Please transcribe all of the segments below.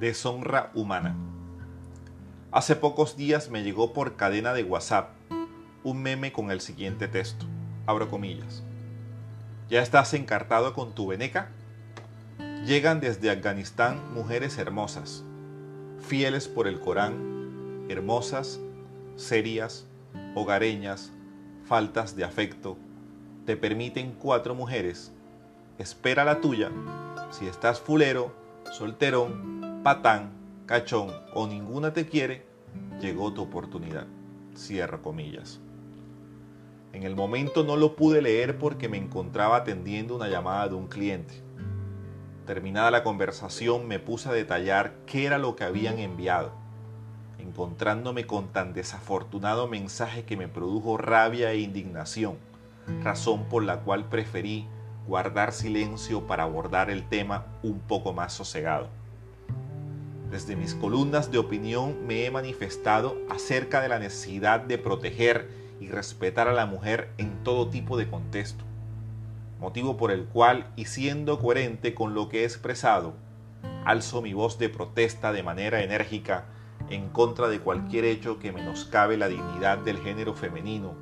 Deshonra humana. Hace pocos días me llegó por cadena de WhatsApp un meme con el siguiente texto. Abro comillas. ¿Ya estás encartado con tu veneca? Llegan desde Afganistán mujeres hermosas, fieles por el Corán, hermosas, serias, hogareñas, faltas de afecto. Te permiten cuatro mujeres. Espera la tuya. Si estás fulero, solterón, patán, cachón o ninguna te quiere, llegó tu oportunidad. Cierro comillas. En el momento no lo pude leer porque me encontraba atendiendo una llamada de un cliente. Terminada la conversación me puse a detallar qué era lo que habían enviado, encontrándome con tan desafortunado mensaje que me produjo rabia e indignación, razón por la cual preferí guardar silencio para abordar el tema un poco más sosegado. Desde mis columnas de opinión me he manifestado acerca de la necesidad de proteger y respetar a la mujer en todo tipo de contexto, motivo por el cual, y siendo coherente con lo que he expresado, alzo mi voz de protesta de manera enérgica en contra de cualquier hecho que menoscabe la dignidad del género femenino,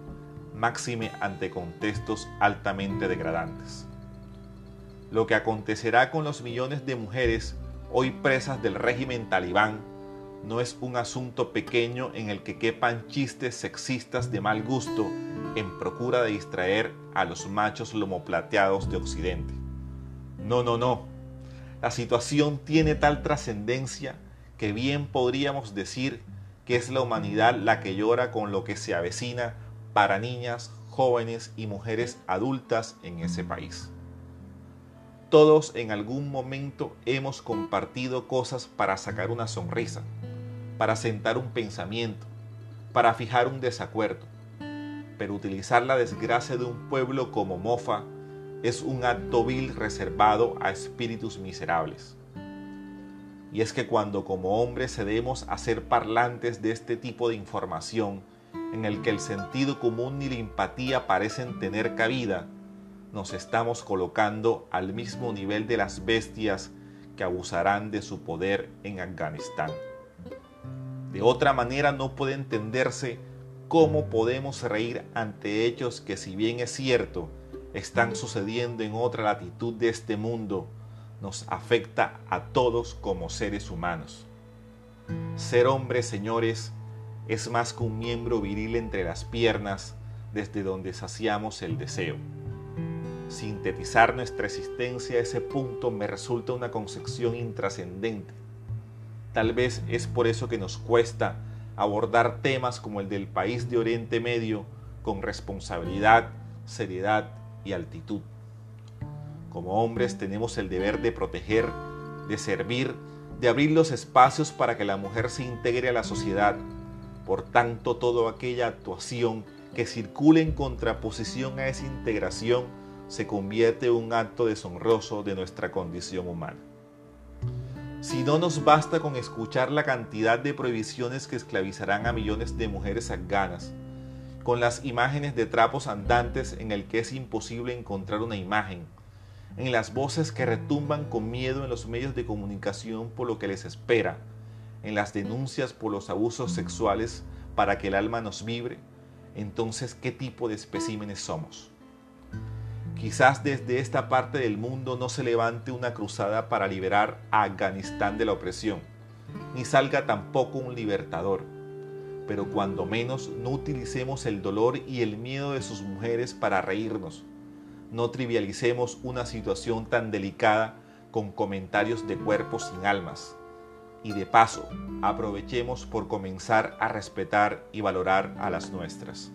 máxime ante contextos altamente degradantes. Lo que acontecerá con los millones de mujeres hoy presas del régimen talibán, no es un asunto pequeño en el que quepan chistes sexistas de mal gusto en procura de distraer a los machos lomoplateados de Occidente. No, no, no. La situación tiene tal trascendencia que bien podríamos decir que es la humanidad la que llora con lo que se avecina para niñas, jóvenes y mujeres adultas en ese país. Todos en algún momento hemos compartido cosas para sacar una sonrisa, para sentar un pensamiento, para fijar un desacuerdo. Pero utilizar la desgracia de un pueblo como mofa es un acto vil reservado a espíritus miserables. Y es que cuando como hombres cedemos a ser parlantes de este tipo de información, en el que el sentido común ni la empatía parecen tener cabida, nos estamos colocando al mismo nivel de las bestias que abusarán de su poder en Afganistán. De otra manera no puede entenderse cómo podemos reír ante hechos que si bien es cierto, están sucediendo en otra latitud de este mundo, nos afecta a todos como seres humanos. Ser hombre, señores, es más que un miembro viril entre las piernas desde donde saciamos el deseo sintetizar nuestra existencia a ese punto me resulta una concepción intrascendente. Tal vez es por eso que nos cuesta abordar temas como el del país de Oriente Medio con responsabilidad, seriedad y altitud. Como hombres tenemos el deber de proteger, de servir, de abrir los espacios para que la mujer se integre a la sociedad. Por tanto, toda aquella actuación que circule en contraposición a esa integración se convierte en un acto deshonroso de nuestra condición humana. Si no nos basta con escuchar la cantidad de prohibiciones que esclavizarán a millones de mujeres afganas, con las imágenes de trapos andantes en el que es imposible encontrar una imagen, en las voces que retumban con miedo en los medios de comunicación por lo que les espera, en las denuncias por los abusos sexuales para que el alma nos vibre, entonces ¿qué tipo de especímenes somos? Quizás desde esta parte del mundo no se levante una cruzada para liberar a Afganistán de la opresión, ni salga tampoco un libertador, pero cuando menos no utilicemos el dolor y el miedo de sus mujeres para reírnos. No trivialicemos una situación tan delicada con comentarios de cuerpos sin almas. Y de paso, aprovechemos por comenzar a respetar y valorar a las nuestras.